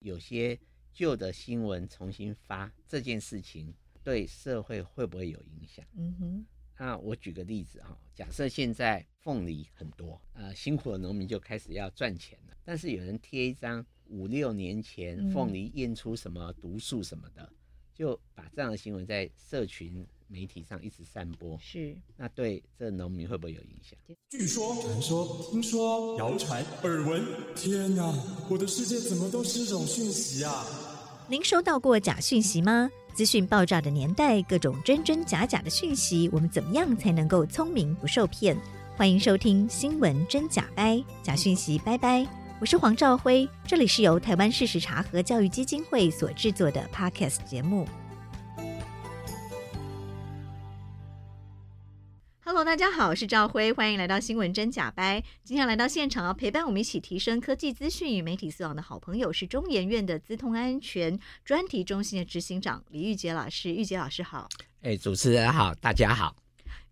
有些旧的新闻重新发这件事情，对社会会不会有影响？嗯哼。那我举个例子哈，假设现在凤梨很多，呃，辛苦的农民就开始要赚钱了，但是有人贴一张五六年前凤梨验出什么毒素什么的，嗯、就把这样的新闻在社群媒体上一直散播，是，那对这农民会不会有影响？据说、传说、听说、谣传、耳闻，天哪，我的世界怎么都是这种讯息啊！您收到过假讯息吗？资讯爆炸的年代，各种真真假假的讯息，我们怎么样才能够聪明不受骗？欢迎收听《新闻真假掰》，假讯息拜拜。我是黄兆辉，这里是由台湾事实查核教育基金会所制作的 Podcast 节目。Hello，大家好，我是赵辉，欢迎来到新闻真假掰。今天来到现场要陪伴我们一起提升科技资讯与媒体素养的好朋友是中研院的资通安全专题中心的执行长李玉杰老师。玉杰老师好，哎，主持人好，大家好。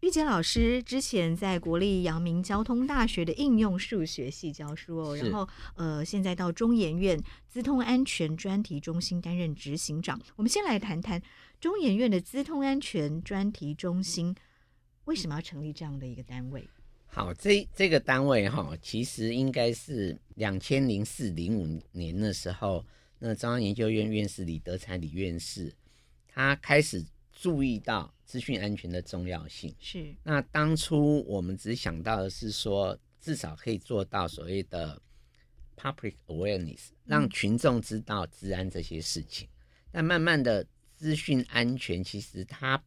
玉杰老师之前在国立阳明交通大学的应用数学系教书哦，然后呃，现在到中研院资通安全专题中心担任执行长。我们先来谈谈中研院的资通安全专题中心。为什么要成立这样的一个单位？好，这这个单位哈，其实应该是两千零四零五年的时候，那中央研究院院士李德才李院士，他开始注意到资讯安全的重要性。是，那当初我们只想到的是说，至少可以做到所谓的 public awareness，让群众知道治安这些事情。嗯、但慢慢的，资讯安全其实它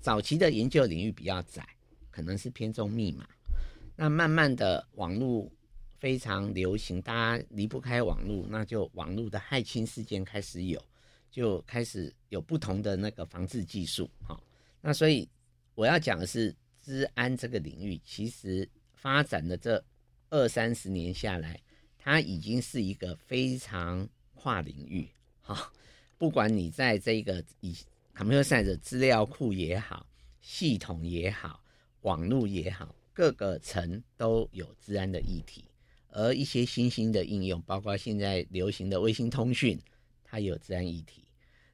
早期的研究领域比较窄，可能是偏重密码。那慢慢的网络非常流行，大家离不开网络，那就网络的骇侵事件开始有，就开始有不同的那个防治技术。哈，那所以我要讲的是，治安这个领域其实发展的这二三十年下来，它已经是一个非常跨领域。哈，不管你在这个以 Computer Science 的资料库也好，系统也好，网络也好，各个层都有治安的议题。而一些新兴的应用，包括现在流行的卫星通讯，它也有治安议题。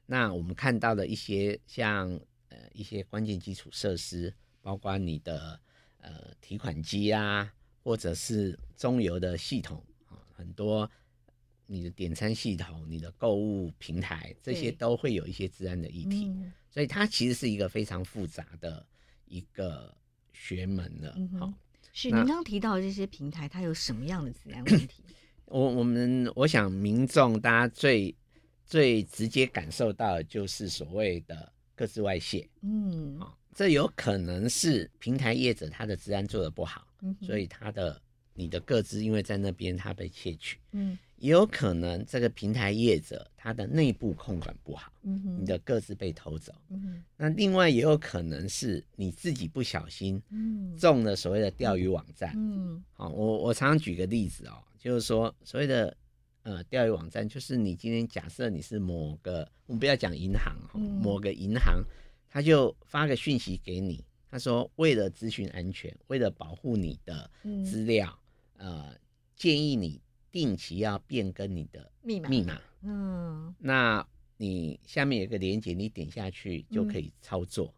那我们看到的一些像呃一些关键基础设施，包括你的呃提款机啊，或者是中油的系统啊，很多。你的点餐系统、你的购物平台，这些都会有一些治安的议题，嗯、所以它其实是一个非常复杂的一个学门了。好、嗯，是您刚刚提到的这些平台，它有什么样的治安问题？我我们我想民众大家最最直接感受到的就是所谓的个资外泄。嗯，好，这有可能是平台业者他的治安做的不好，嗯、所以他的你的个资因为在那边他被窃取。嗯。也有可能这个平台业者他的内部控管不好，嗯、你的个资被偷走。嗯、那另外也有可能是你自己不小心中了所谓的钓鱼网站。嗯，好，我我常常举个例子哦，就是说所谓的呃钓鱼网站，就是你今天假设你是某个，我们不要讲银行哈，某个银行他就发个讯息给你，他说为了咨询安全，为了保护你的资料，建议你。定期要变更你的密码，密码，嗯，那你下面有个连接，你点下去就可以操作。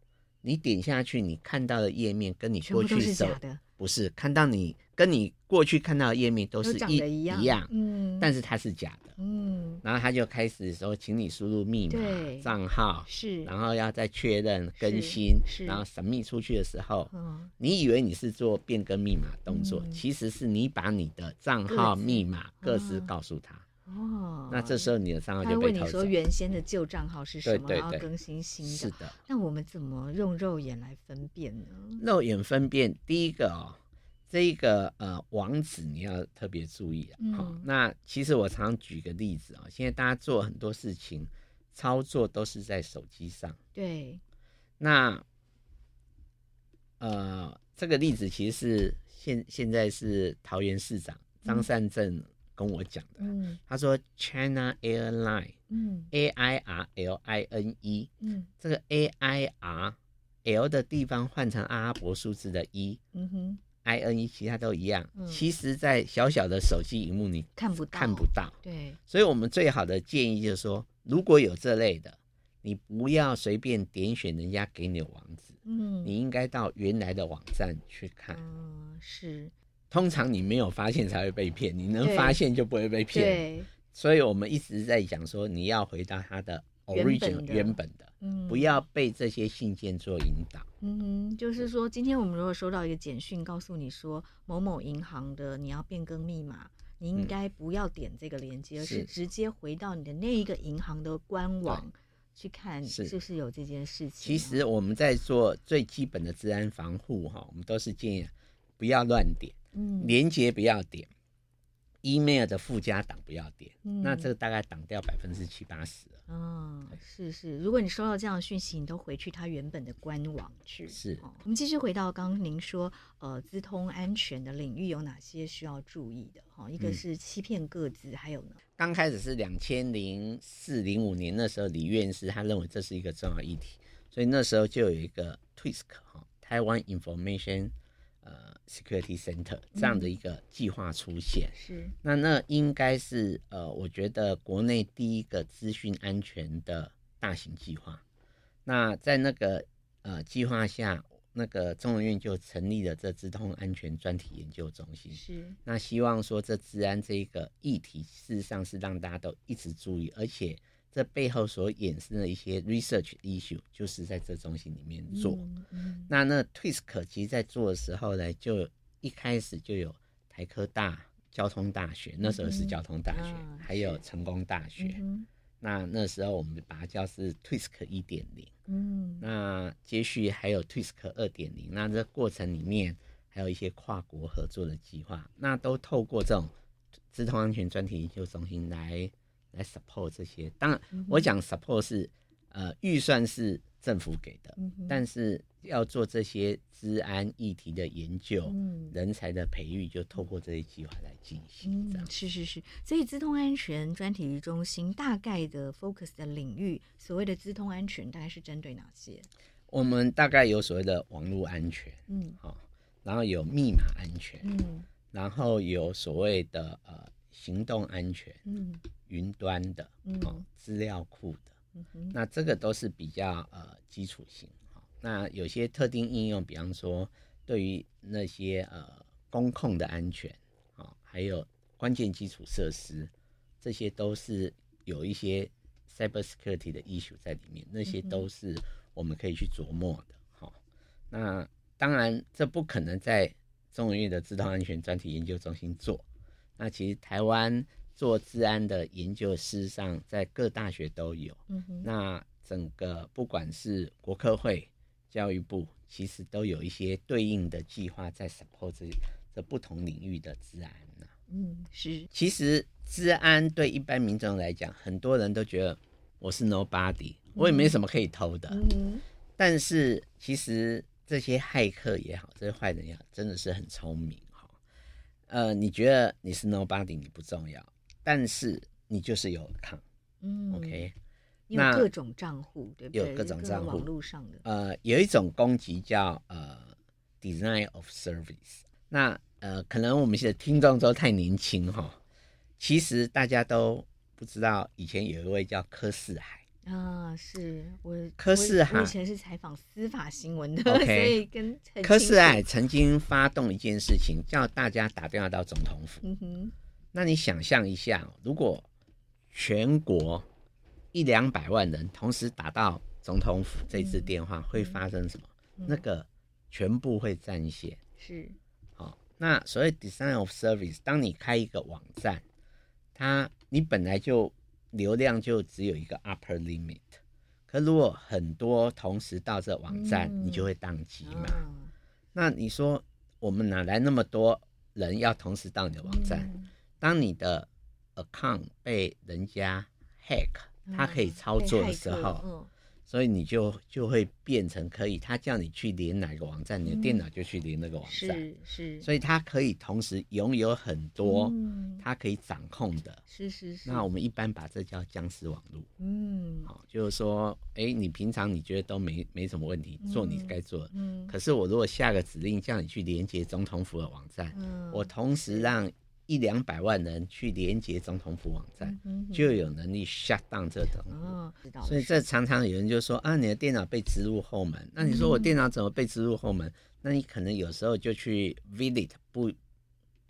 嗯、你点下去，你看到的页面跟你过去是假的，不是看到你跟你过去看到的页面都是一一样，一样，嗯，但是它是假的，嗯，然后他就开始说，请你输入密码、账号是，然后要再确认更新，是，然后神秘出去的时候，嗯，你以为你是做变更密码动作，其实是你把你的账号、密码、各自告诉他，哦，那这时候你的账号就被偷走。他问你说原先的旧账号是什么，然后更新新的，是的。那我们怎么用肉眼来分辨呢？肉眼分辨，第一个哦。这一个呃网址你要特别注意啊。好、嗯哦，那其实我常举个例子啊、哦，现在大家做很多事情操作都是在手机上。对。那呃，这个例子其实是现现在是桃园市长张善政跟我讲的。嗯。他说 China Airline，嗯，A I R L I N E，嗯，这个 A I R L 的地方换成阿拉伯数字的一、嗯哼。INE，其他都一样。嗯、其实，在小小的手机荧幕你看不到，看不到。对，所以我们最好的建议就是说，如果有这类的，你不要随便点选人家给你的网址，嗯，你应该到原来的网站去看。嗯，是。通常你没有发现才会被骗，你能发现就不会被骗。对，所以我们一直在讲说，你要回到它的 origin 原本的。嗯，不要被这些信件做引导。嗯哼，就是说，今天我们如果收到一个简讯，告诉你说某某银行的你要变更密码，你应该不要点这个链接，嗯、而是直接回到你的那一个银行的官网去看，是不是有这件事情。其实我们在做最基本的治安防护哈，我们都是建议不要乱点，嗯，连接不要点。email 的附加档不要点，嗯、那这个大概挡掉百分之七八十了。嗯，是是，如果你收到这样的讯息，你都回去它原本的官网去。是，哦、我们继续回到刚刚您说，呃，资通安全的领域有哪些需要注意的？哈、哦，一个是欺骗各自，嗯、还有呢？刚开始是两千零四零五年那时候，李院士他认为这是一个重要议题，所以那时候就有一个 TISC 哈，台湾 Information。呃，Security Center 这样的一个计划出现，嗯、是那那应该是呃，我觉得国内第一个资讯安全的大型计划。那在那个呃计划下，那个中研院就成立了这资通安全专题研究中心。是那希望说这治安这一个议题，事实上是让大家都一直注意，而且。这背后所衍生的一些 research issue，就是在这中心里面做。嗯嗯、那那 Twisk 其实在做的时候呢，就一开始就有台科大、交通大学，那时候是交通大学，嗯、还有成功大学。嗯、那那时候我们把它叫是 Twisk 一点零。嗯，那接续还有 Twisk 二点零。那这过程里面还有一些跨国合作的计划，那都透过这种资通安全专题研究中心来。来 support 这些，当然我讲 support 是，呃，预算是政府给的，嗯、但是要做这些资安议题的研究，嗯、人才的培育就透过这些计划来进行。这样、嗯、是是是，所以资通安全专题中心大概的 focus 的领域，所谓的资通安全大概是针对哪些？我们大概有所谓的网络安全，嗯，好，然后有密码安全，嗯，然后有所谓的呃行动安全，嗯。云端的，哦，资料库的，嗯、那这个都是比较呃基础性。那有些特定应用，比方说对于那些呃工控的安全，啊，还有关键基础设施，这些都是有一些 cyber security 的 issue 在里面，那些都是我们可以去琢磨的。好，那当然这不可能在中研院的自动安全专题研究中心做。那其实台湾。做治安的研究，事实上在各大学都有。嗯、哼那整个不管是国科会、教育部，其实都有一些对应的计划在 support 这这不同领域的治安、啊、嗯，是。其实治安对一般民众来讲，很多人都觉得我是 nobody，我也没什么可以偷的。嗯。但是其实这些骇客也好，这些坏人也好，真的是很聪明哈。呃，你觉得你是 nobody，你不重要。但是你就是有抗，嗯，OK，有各种账户，对不对？有各种账户，网络上的。呃，有一种攻击叫呃 Design of Service。那呃，可能我们现在听众都太年轻哈，其实大家都不知道，以前有一位叫柯四海啊，是我柯世海，我以前是采访司法新闻的，okay, 所以跟柯世海曾经发动一件事情，叫大家打电话到总统府。嗯哼。那你想象一下，如果全国一两百万人同时打到总统府这支电话，会发生什么？嗯、那个全部会占线。是，好，那所谓 design of service，当你开一个网站，它你本来就流量就只有一个 upper limit，可如果很多同时到这网站，嗯、你就会宕机嘛。哦、那你说我们哪来那么多人要同时到你的网站？嗯当你的 account 被人家 hack，他可以操作的时候，所以你就就会变成可以，他叫你去连哪个网站，你的电脑就去连那个网站，是是，所以他可以同时拥有很多，他可以掌控的，是是是。那我们一般把这叫僵尸网络，嗯，好，就是说，哎，你平常你觉得都没没什么问题，做你该做的，嗯，可是我如果下个指令叫你去连接总统府的网站，我同时让。一两百万人去连接总统府网站，就有能力 shut down 这东西。哦，所以这常常有人就说啊，你的电脑被植入后门。那你说我电脑怎么被植入后门？那你可能有时候就去 visit 不，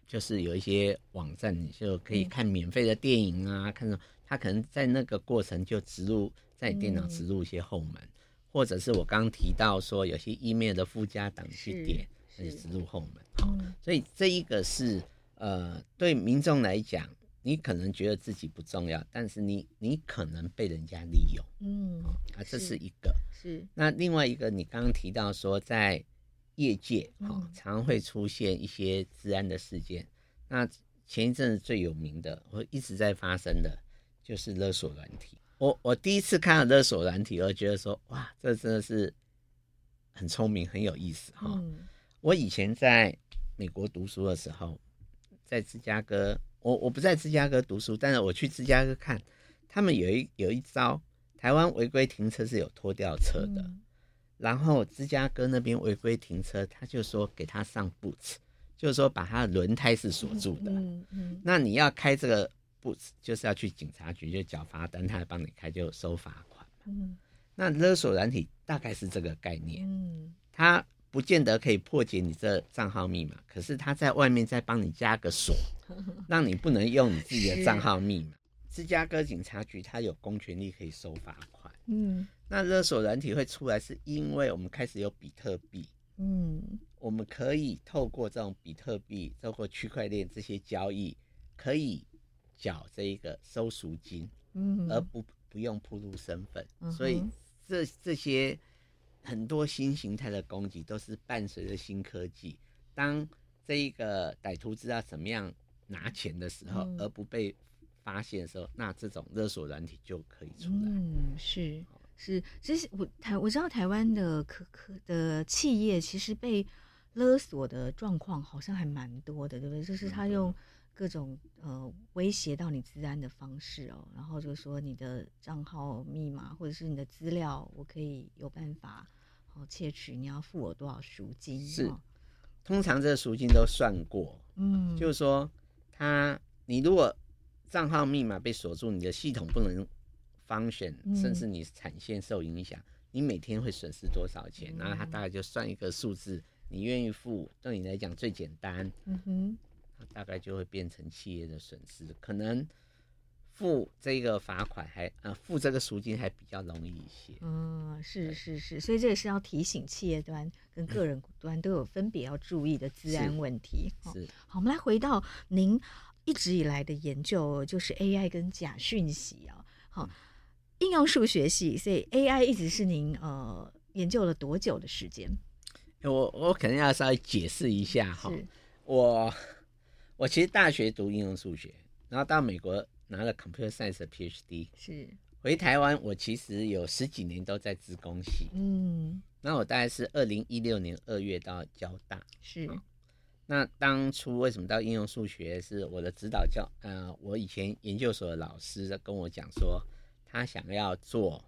就是有一些网站，你就可以看免费的电影啊，看到他可能在那个过程就植入在你电脑植入一些后门，或者是我刚刚提到说有些 email 的附加档去点，那就植入后门。好，所以这一个是。呃，对民众来讲，你可能觉得自己不重要，但是你你可能被人家利用，嗯，啊，这是一个是。那另外一个，你刚刚提到说，在业界哈、哦，常会出现一些治安的事件。那前一阵子最有名的，我一直在发生的，就是勒索软体。我我第一次看到勒索软体，我觉得说，哇，这真的是很聪明，很有意思哈。哦嗯、我以前在美国读书的时候。在芝加哥，我我不在芝加哥读书，但是我去芝加哥看，他们有一有一招，台湾违规停车是有拖吊车的，嗯、然后芝加哥那边违规停车，他就说给他上 boots，就是说把他的轮胎是锁住的，嗯嗯。嗯、那你要开这个 boots，就是要去警察局就缴罚单，他来帮你开就收罚款，嗯、那勒索软体大概是这个概念，嗯、他。不见得可以破解你这账号密码，可是他在外面再帮你加个锁，让你不能用你自己的账号密码。芝加哥警察局他有公权力可以收罚款。嗯，那勒索软体会出来，是因为我们开始有比特币。嗯，我们可以透过这种比特币，透过区块链这些交易，可以缴这一个收赎金，嗯，而不不用铺露身份。嗯、所以这这些。很多新形态的攻击都是伴随着新科技。当这一个歹徒知道怎么样拿钱的时候，嗯、而不被发现的时候，那这种勒索软体就可以出来。嗯，是是，其实我台我知道台湾的可可的企业其实被勒索的状况好像还蛮多的，对不对？就是他用各种呃威胁到你治安的方式哦，然后就说你的账号密码或者是你的资料，我可以有办法。窃取，你要付我多少赎金？是，通常这个赎金都算过。嗯，就是说，他你如果账号密码被锁住，你的系统不能 function，嗯，甚至你产线受影响，你每天会损失多少钱？嗯，然后他大概就算一个数字，你愿意付，对你来讲最简单。嗯哼，大概就会变成企业的损失，可能。付这个罚款还呃付这个赎金还比较容易一些。嗯，是是是，所以这也是要提醒企业端跟个人端都有分别要注意的治安问题。是，是好，我们来回到您一直以来的研究，就是 AI 跟假讯息啊。应用数学系，所以 AI 一直是您呃研究了多久的时间？我我可能要稍微解释一下哈。是我我其实大学读应用数学，然后到美国。拿了 Computer Science 的 PhD，是。回台湾，我其实有十几年都在资工系，嗯，那我大概是二零一六年二月到交大，是、哦，那当初为什么到应用数学？是我的指导教，呃，我以前研究所的老师跟我讲说，他想要做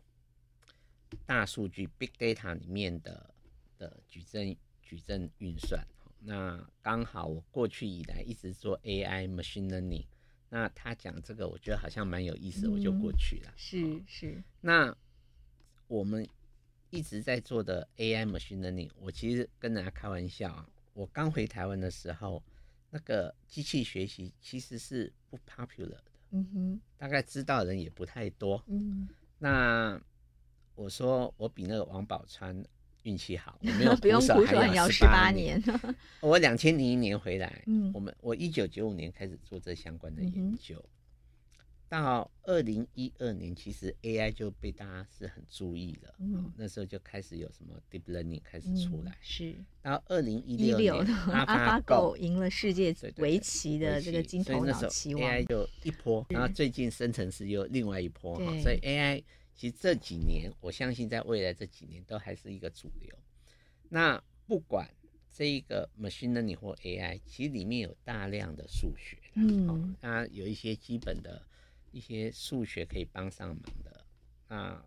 大数据 Big Data 里面的的矩阵矩阵运算，那刚好我过去以来一直做 AI Machine Learning。那他讲这个，我觉得好像蛮有意思，嗯、我就过去了。是是。是那我们一直在做的 AI machine learning，我其实跟大家开玩笑啊，我刚回台湾的时候，那个机器学习其实是不 popular 的。嗯哼。大概知道的人也不太多。嗯。那我说我比那个王宝釧。运气好，我没有 不用苦守，还要十八年。我两千零一年回来，嗯，我们我一九九五年开始做这相关的研究，到二零一二年，其实 AI 就被大家是很注意了，嗯，那时候就开始有什么 Deep Learning 开始出来，嗯、是。到二零一六年，AlphaGo 赢了世界围棋的这个金头脑 AI 就一波，然后最近生成式又另外一波哈，所以 AI。其实这几年，我相信在未来这几年都还是一个主流。那不管这一个 machine learning 或 AI，其实里面有大量的数学，嗯，那有一些基本的一些数学可以帮上忙的。那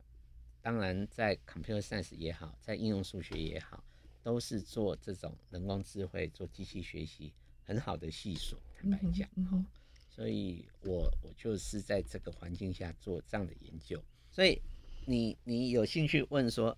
当然，在 computer science 也好，在应用数学也好，都是做这种人工智慧、做机器学习很好的系数。坦白讲，嗯嗯所以我我就是在这个环境下做这样的研究。所以你你有兴趣问说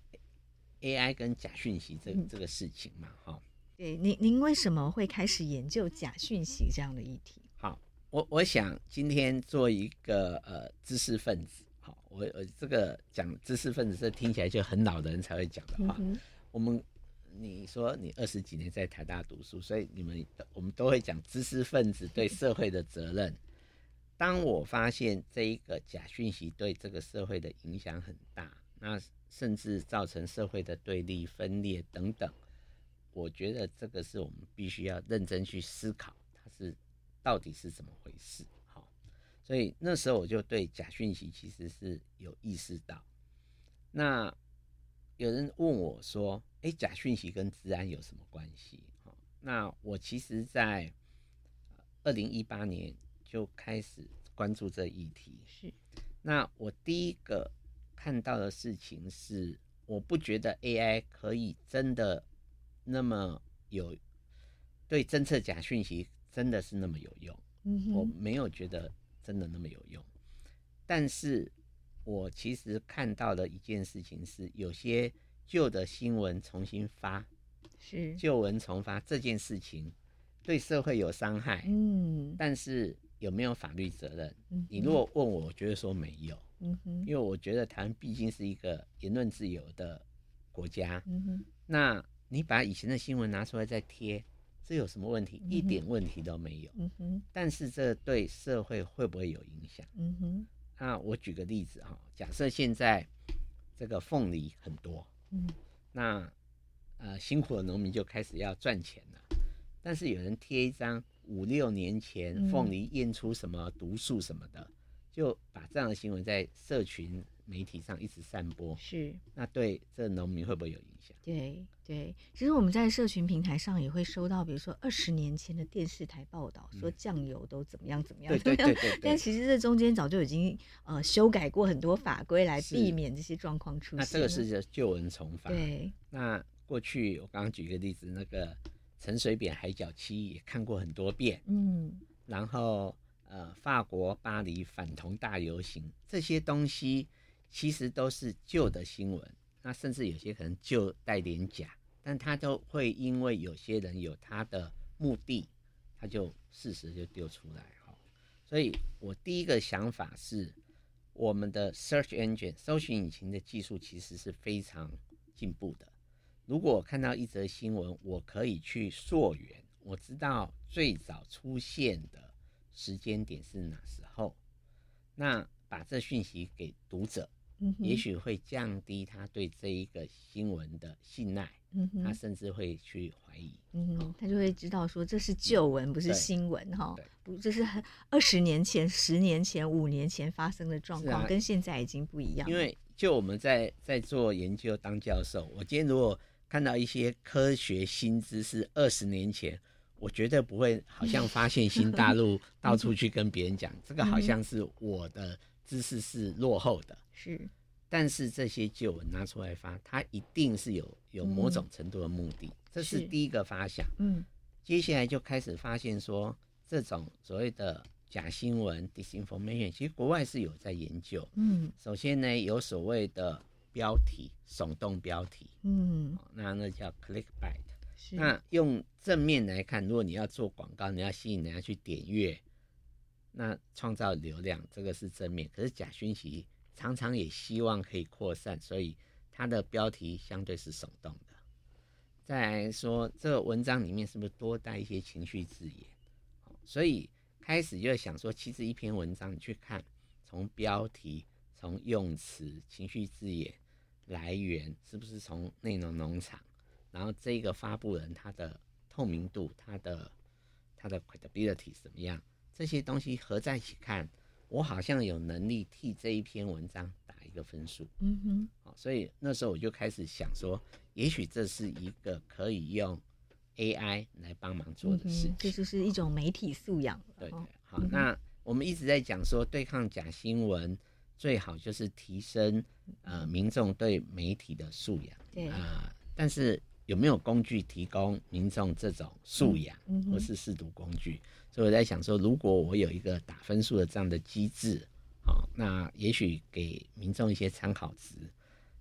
AI 跟假讯息这这个事情嘛？哈、嗯，对，您您为什么会开始研究假讯息这样的议题？好，我我想今天做一个呃知识分子，好，我我这个讲知识分子，这听起来就很老的人才会讲的话。嗯、我们你说你二十几年在台大读书，所以你们我们都会讲知识分子对社会的责任。当我发现这一个假讯息对这个社会的影响很大，那甚至造成社会的对立、分裂等等，我觉得这个是我们必须要认真去思考，它是到底是怎么回事。好，所以那时候我就对假讯息其实是有意识到。那有人问我说：“哎，假讯息跟治安有什么关系？”好，那我其实在二零一八年。就开始关注这议题。是，那我第一个看到的事情是，我不觉得 AI 可以真的那么有对侦测假讯息真的是那么有用。嗯，我没有觉得真的那么有用。但是我其实看到的一件事情是，有些旧的新闻重新发，是旧闻重发这件事情对社会有伤害。嗯，但是。有没有法律责任？你如果问我，我觉得说没有，因为我觉得台湾毕竟是一个言论自由的国家。那你把以前的新闻拿出来再贴，这有什么问题？一点问题都没有。但是这对社会会不会有影响？那我举个例子哈，假设现在这个凤梨很多，那呃辛苦的农民就开始要赚钱了，但是有人贴一张。五六年前，凤梨验出什么毒素什么的，嗯，就把这样的新闻在社群媒体上一直散播。是，那对这农民会不会有影响？对对，其实我们在社群平台上也会收到，比如说二十年前的电视台报道，说酱油都怎么样怎么样，嗯，对对对，对，对。但其实这中间早就已经呃修改过很多法规来避免这些状况出现。那这个是旧闻重发。对。那过去我刚刚举一个例子，那个。陈水扁海角七也看过很多遍，嗯，然后呃，法国巴黎反同大游行这些东西其实都是旧的新闻，那甚至有些可能旧带点假，但他都会因为有些人有他的目的，他就事实就丢出来哈。所以我第一个想法是，我们的 search engine 搜寻引擎的技术其实是非常进步的。如果我看到一则新闻，我可以去溯源，我知道最早出现的时间点是哪时候，那把这讯息给读者，嗯、也许会降低他对这一个新闻的信赖，嗯，他甚至会去怀疑，嗯、哦，他就会知道说这是旧闻，不是新闻，哈，不，这是二十年前、十年前、五年前发生的状况，啊，跟现在已经不一样。因为就我们在在做研究当教授，我今天如果看到一些科学新知识，二十年前我绝对不会，好像发现新大陆，到处去跟别人讲，这个好像是我的知识是落后的。是，但是这些旧闻拿出来发，它一定是有有某种程度的目的，这是第一个发想。嗯，接下来就开始发现说，这种所谓的假新闻 （disinformation），其实国外是有在研究。嗯，首先呢，有所谓的。标题耸动标题，嗯，那那叫 clickbait。那用正面来看，如果你要做广告，你要吸引人家去点阅，那创造流量，这个是正面。可是假讯息常常也希望可以扩散，所以它的标题相对是耸动的。再来说，这个文章里面是不是多带一些情绪字眼？所以开始就想说，其实一篇文章你去看，从标题、从用词、情绪字眼。来源是不是从内容农场？然后这个发布人他的透明度、他的他的 credibility 怎么样？这些东西合在一起看，我好像有能力替这一篇文章打一个分数。嗯哼，好，所以那时候我就开始想说，也许这是一个可以用 AI 来帮忙做的事情。这就是一种媒体素养。对，对，好，那我们一直在讲说，对抗假新闻最好就是提升呃民众对媒体的素养。对啊，但是。有没有工具提供民众这种素养，或是试读工具？所以我在想说，如果我有一个打分数的这样的机制，好，那也许给民众一些参考值。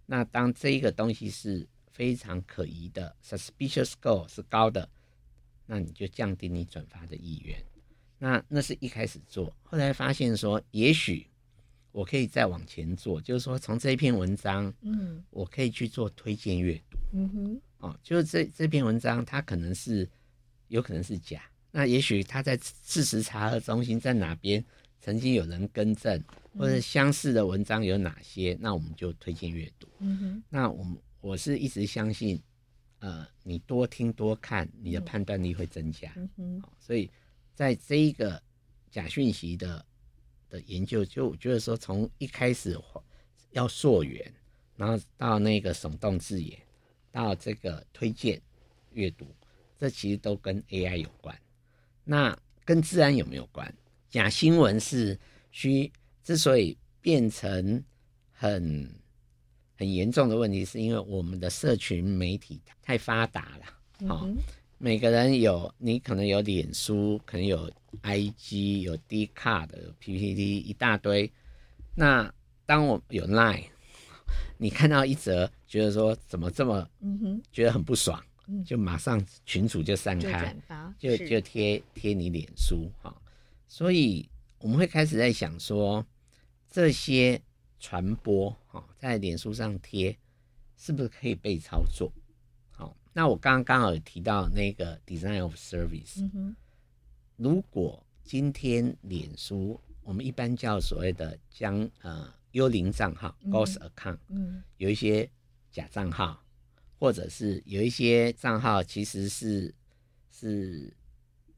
那当这一个东西是非常可疑的，suspicious score 是高的，那你就降低你转发的意愿。那那是一开始做，后来发现说，也许我可以再往前做，就是说从这一篇文章，嗯，我可以去做推荐阅读，嗯哼。哦，就是这这篇文章，它可能是有可能是假，那也许它在事实查核中心在哪边曾经有人更正，或者相似的文章有哪些，那我们就推荐阅读。嗯哼，那我们我是一直相信，呃，你多听多看，你的判断力会增加。嗯哼，所以在这一个假讯息的的研究，就我觉得说，从一开始要溯源，然后到那个耸动字眼。到这个推荐阅读，这其实都跟 AI 有关。那跟治安有没有关？假新闻是需之所以变成很很严重的问题，是因为我们的社群媒体太发达了。好、嗯哦，每个人有，你可能有脸书，可能有 IG，有 Dcard，有 PTT，一大堆。那当我有 Line。你看到一则，觉得说怎么这么，觉得很不爽，就马上群主就散开，就就贴贴你脸书哈，所以我们会开始在想说，这些传播哈，在脸书上贴，是不是可以被操作？好，那我刚刚刚好有提到那个 design of service，如果今天脸书，我们一般叫所谓的将呃。幽灵账号 ghost account），嗯，有一些假账号，或者是有一些账号其实是是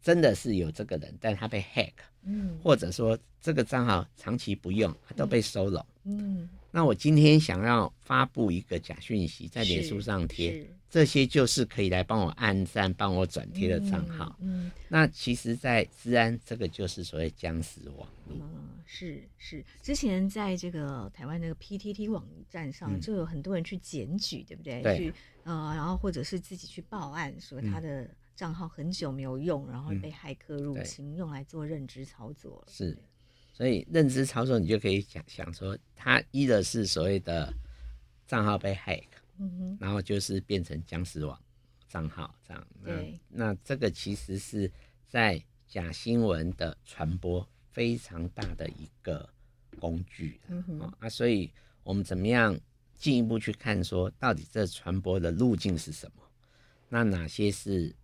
真的是有这个人，但他被 hack，嗯，或者说这个账号长期不用，他都被收了，嗯，那我今天想要发布一个假讯息在脸书上贴。这些就是可以来帮我按赞、帮我转贴的账号。嗯，嗯，那其实，在治安这个就是所谓僵尸网络。嗯，是是。之前在这个台湾那个 PTT 网站上，就有很多人去检举，嗯、对不对？对。去呃，然后或者是自己去报案，说他的账号很久没有用，嗯、然后被骇客入侵，嗯、用来做认知操作。是。所以认知操作，你就可以想想说，他一的是所谓的账号被 hack。嗯哼，然后就是变成僵尸网账号这样。那，那这个其实是在假新闻的传播非常大的一个工具。嗯哼，啊，所以我们怎么样进一步去看说，到底这传播的路径是什么？那哪些是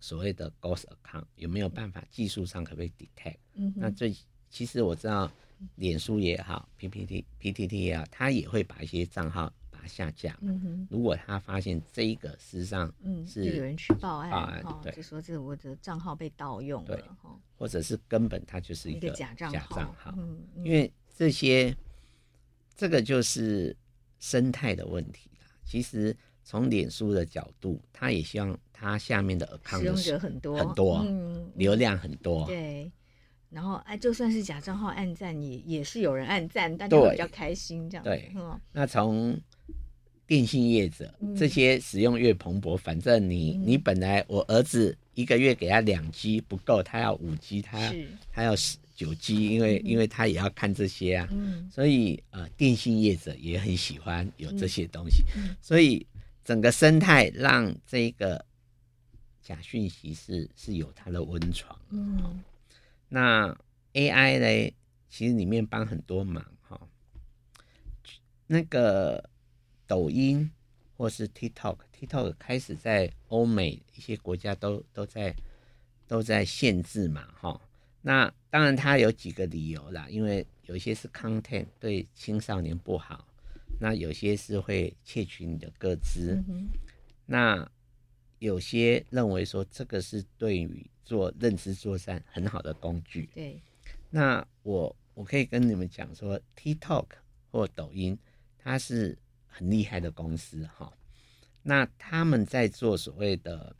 所谓的 ghost account？有没有办法技术上可不可以 detect？嗯哼，那最其实我知道，脸书也好，PPT、PTT 也好，它也会把一些账号。下架。嗯哼，如果他发现这一个事实际上是有人去报案，对，就说这我的账号被盗用了，或者是根本他就是一个假账号。嗯，因为这些这个就是生态的问题啦。其实从脸书的角度，他也希望他下面的 account 使用者很多很多，嗯流量很多。对，然后哎，就算是假账号暗赞，也也是有人暗赞，大家会比较开心这样。对，那从电信业者这些使用越蓬勃，反正你你本来我儿子一个月给他两 G 不够，他要五 G，他他要九 G，因为因为他也要看这些啊，所以呃电信业者也很喜欢有这些东西，所以整个生态让这个假讯息是是有它的温床。嗯，那 AI 呢，其实里面帮很多忙哈，那个。抖音或是 TikTok，TikTok 开始在欧美一些国家都都在都在限制嘛，哈。那当然它有几个理由啦，因为有些是 content 对青少年不好，那有些是会窃取你的个资，嗯、那有些认为说这个是对于做认知作战很好的工具。对，那我我可以跟你们讲说，TikTok 或抖音。它是很厉害的公司哈。那他们在做所谓的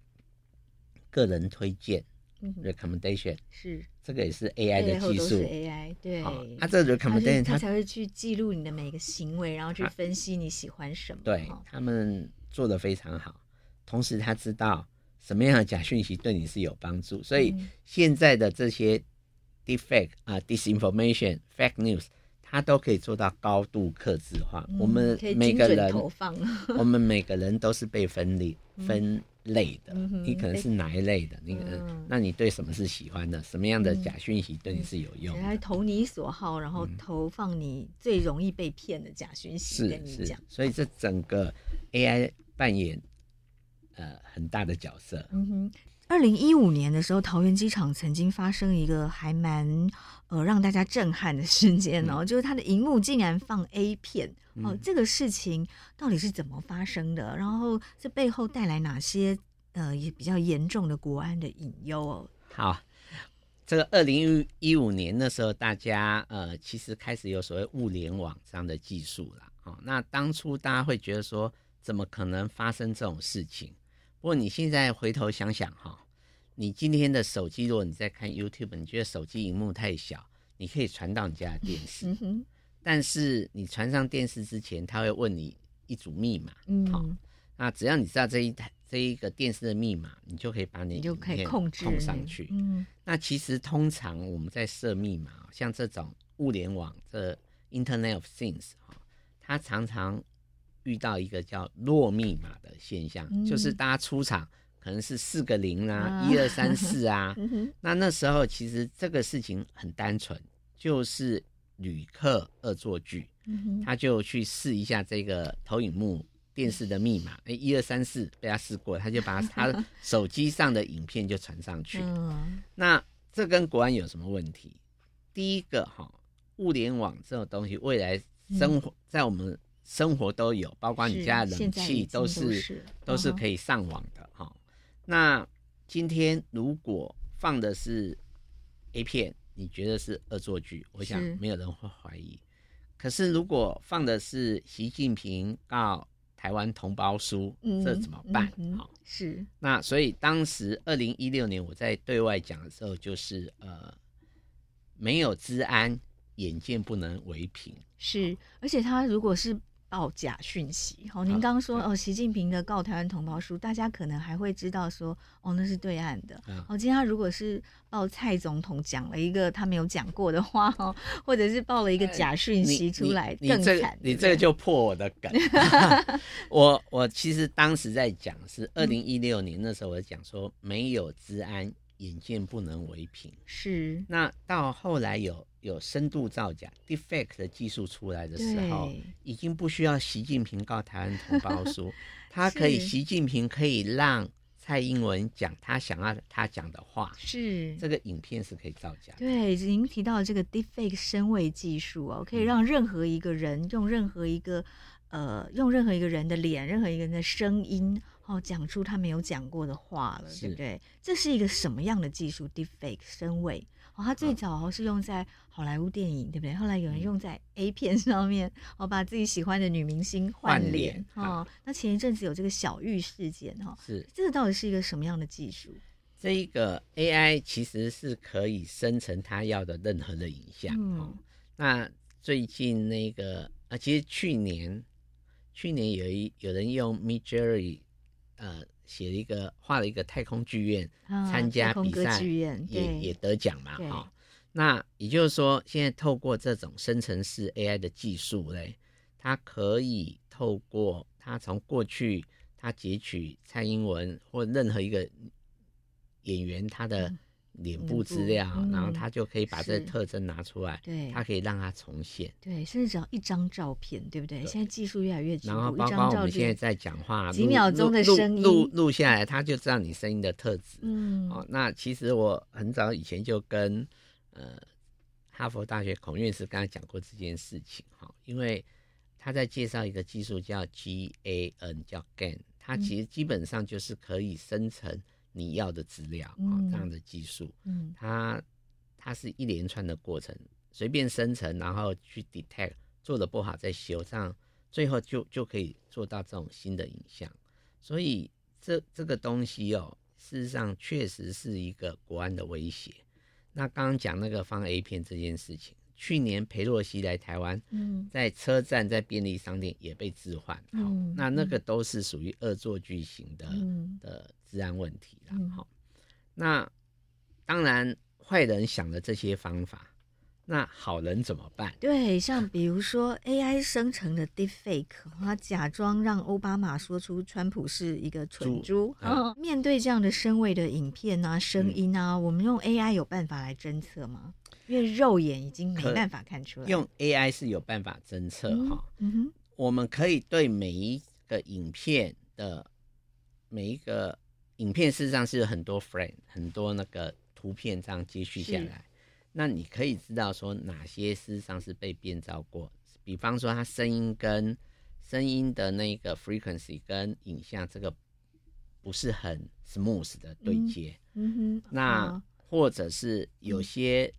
个人推荐、嗯、，recommendation 是这个也是 AI 的技术，AI 对。它这个 recommendation 他才会去记录你的每个行为，然后去分析你喜欢什么。对，他们做的非常好，同时他知道什么样的假讯息对你是有帮助，所以现在的这些 defect 啊、disinformation、fake news。它都可以做到高度克制化。嗯、我们每个人，我们每个人都是被分类、嗯、分类的、嗯。你可能是哪一类的？你可能、嗯，那你对什么是喜欢的？什么样的假讯息对你是有用的？来、嗯、投你所好，然后投放你最容易被骗的假讯息。跟你讲，是，所以这整个 AI 扮演呃很大的角色。嗯哼。二零一五年的时候，桃园机场曾经发生一个还蛮呃让大家震撼的事件哦，嗯、就是它的荧幕竟然放 A 片哦、嗯，这个事情到底是怎么发生的？然后这背后带来哪些呃也比较严重的国安的隐忧哦？好，这个二零一五年的时候，大家呃其实开始有所谓物联网这样的技术了哦。那当初大家会觉得说，怎么可能发生这种事情？不过你现在回头想想哈，你今天的手机，如果你在看 YouTube，你觉得手机荧幕太小，你可以传到你家的电视，但是你传上电视之前，他会问你一组密码，好，那只要你知道这一台这一个电视的密码，你就可以把你就可以控制上去。那其实通常我们在设密码，像这种物联网这 Internet of Things 哈它常常。遇到一个叫弱密码的现象，嗯，就是大家出场可能是四个零啊，一二三四啊，那那时候其实这个事情很单纯，就是旅客恶作剧，嗯，他就去试一下这个投影幕电视的密码，哎，一二三四被他试过，他就把他手机上的影片就传上去。嗯，那这跟国安有什么问题？第一个哈，物联网这种东西，未来生活在我们。生活都有，包括你家的冷气都是，都是，都是可以上网的哈、哦。那今天如果放的是 A 片，你觉得是恶作剧？我想没有人会怀疑。可是如果放的是习近平告台湾同胞书，嗯、这怎么办？好、嗯嗯哦，是。那所以当时二零一六年我在对外讲的时候，就是呃，没有治安，眼见不能为凭。是，而且他如果是。报假讯息，好，您刚刚说哦，习近平的告台湾同胞书，大家可能还会知道说，哦，那是对岸的。哦，今天他如果是报蔡总统讲了一个他没有讲过的话，哦，或者是报了一个假讯息出来，更惨。你这个，你这个就破我的梗。我我其实当时在讲是二零一六年那时候，我讲说没有治安。眼见不能为凭，是。那到后来有有深度造假 deepfake 的技术出来的时候，已经不需要习近平告台湾同胞书，他可以，习近平可以让蔡英文讲他想要他讲的话，是。这个影片是可以造假的。对，您提到这个 defect 声位技术哦，可以让任何一个人用任何一个呃用任何一个人的脸，任何一个人的声音。哦，讲出他没有讲过的话了，对不对？这是一个什么样的技术？Deepfake 深伪哦，它最早是用在好莱坞电影，对不对？后来有人用在 A 片上面，哦，把自己喜欢的女明星换脸哦。那前一阵子有这个小玉事件哈，是这个到底是一个什么样的技术？这一个 AI 其实是可以生成他要的任何的影像。嗯，哦，那最近那个啊，其实去年去年有一有人用 Midjourney 呃，写了一个画了一个太空剧院参加比赛，也也得奖嘛，哈、哦。那也就是说，现在透过这种生成式 AI 的技术嘞，它可以透过它从过去它截取蔡英文或任何一个演员他的。嗯脸部资料、嗯，然后他就可以把这个特征拿出来，对，他可以让它重现，对，甚至只要一张照片，对不对？对现在技术越来越然后包括我们现在在讲话，几秒钟的声音录录下来，他就知道你声音的特质。嗯，哦，那其实我很早以前就跟呃哈佛大学孔院士刚才讲过这件事情，哈，因为他在介绍一个技术叫 GAN，叫 GAN，它其实基本上就是可以生成。你要的资料啊、嗯，这样的技术，嗯，它它是一连串的过程，随便生成，然后去 detect，做的不好再修，这样最后就就可以做到这种新的影像。所以这这个东西哦，事实上确实是一个国安的威胁。那刚刚讲那个放 A 片这件事情，去年裴洛西来台湾，嗯，在车站、在便利商店也被置换，好、嗯，那那个都是属于恶作剧型的、嗯、的治安问题了，好、嗯，那当然坏人想了这些方法。那好人怎么办？对，像比如说 AI 生成的 Deepfake，他假装让奥巴马说出川普是一个蠢猪。嗯、面对这样的声位的影片啊、声音啊，嗯、我们用 AI 有办法来侦测吗？因为肉眼已经没办法看出来。用 AI 是有办法侦测哈。嗯哼，我们可以对每一个影片的每一个影片，事实上是有很多 frame，很多那个图片这样接续下来。那你可以知道说哪些事实上是被变造过，比方说它声音跟声音的那个 frequency 跟影像这个不是很 smooth 的对接，嗯，嗯哼，那或者是有些、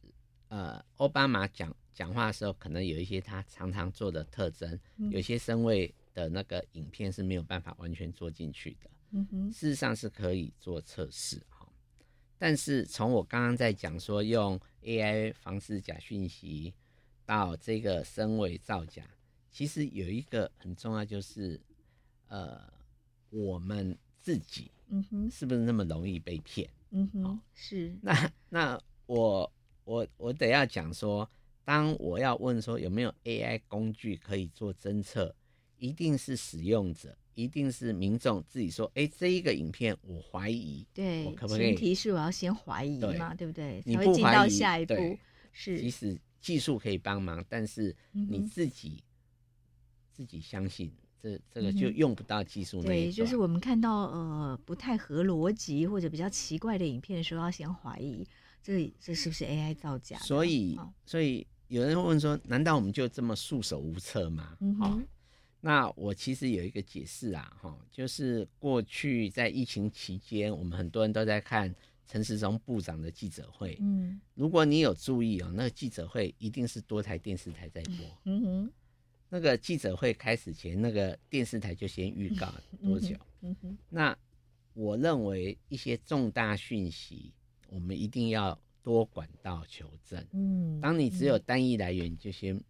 嗯、呃奥巴马讲讲话的时候，可能有一些他常常做的特征，嗯、有些声位的那个影片是没有办法完全做进去的，嗯哼，事实上是可以做测试。但是从我刚刚在讲说用 AI 防止假讯息到这个升为造假，其实有一个很重要，就是呃，我们自己嗯哼，是不是那么容易被骗？嗯哼，哦、是。那那我我我得要讲说，当我要问说有没有 AI 工具可以做侦测，一定是使用者。一定是民众自己说，哎、欸，这一个影片我怀疑，对，我可不可以？前提是我要先怀疑嘛，对，对不对？你不怀疑，进到下一步是，即使技术可以帮忙，但是你自己、嗯、自己相信，这这个就用不到技术、嗯。对，就是我们看到呃不太合逻辑或者比较奇怪的影片的时候，要先怀疑，这这是不是 AI 造假？所以，所以有人会问说，难道我们就这么束手无策吗？嗯哼。那我其实有一个解释啊，哈，就是过去在疫情期间，我们很多人都在看陈时中部长的记者会。嗯，如果你有注意哦，那个记者会一定是多台电视台在播。嗯哼，那个记者会开始前，那个电视台就先预告多久？嗯哼，那我认为一些重大讯息，我们一定要多管道求证。嗯，当你只有单一来源，就先。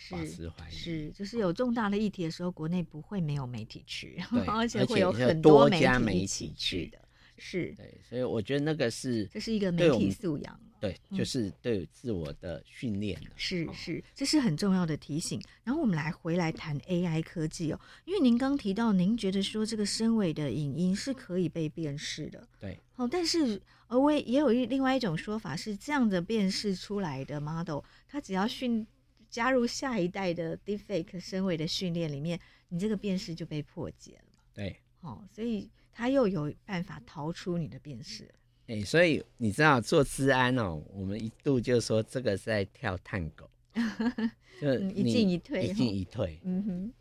是是，就是有重大的议题的时候，国内不会没有媒体去，而且会有很多家媒体去的。是，对，所以我觉得那个是这是一个媒体素养，对，就是对自我的训练。是是，这是很重要的提醒。然后我们来回来谈 AI 科技哦，因为您刚提到，您觉得说这个声尾的影音是可以被辨识的，对。哦，但是呃，我也有一另外一种说法是，这样的辨识出来的 model，它只要训。加入下一代的 Deepfake 声位的训练里面，你这个辨识就被破解了。对，哦，所以他又有办法逃出你的辨识。哎、欸，所以你知道做治安哦，我们一度就说这个是在跳探狗，就一进一退，一进一退。嗯哼，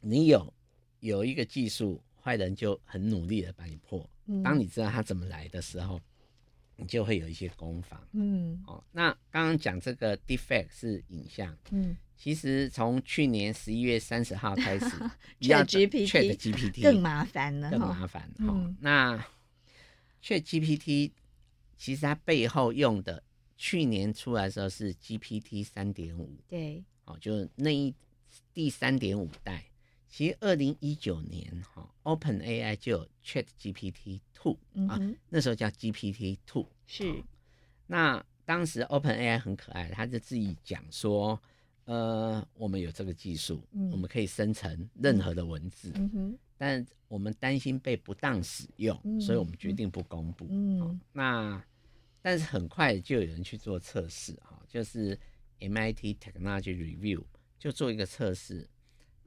你有有一个技术，坏人就很努力的把你破。嗯、当你知道他怎么来的时候。你就会有一些攻防，嗯，哦，那刚刚讲这个 Deepfake 是影像，嗯，其实从去年十一月三十号开始，ChatGPT 更麻烦了，更麻烦，哈、嗯，那 ChatGPT 其实它背后用的，去年出来的时候是 GPT 三点五，对，哦，就是那一第三点五代。其实二零一九年哈，OpenAI 就有 ChatGPT Two 啊，那时候叫 GPT Two。是，那当时 OpenAI 很可爱，他就自己讲说，呃，我们有这个技术，嗯、我们可以生成任何的文字，但我们担心被不当使用，嗯、所以我们决定不公布。嗯，那但是很快就有人去做测试哈，就是 MIT Technology Review 就做一个测试。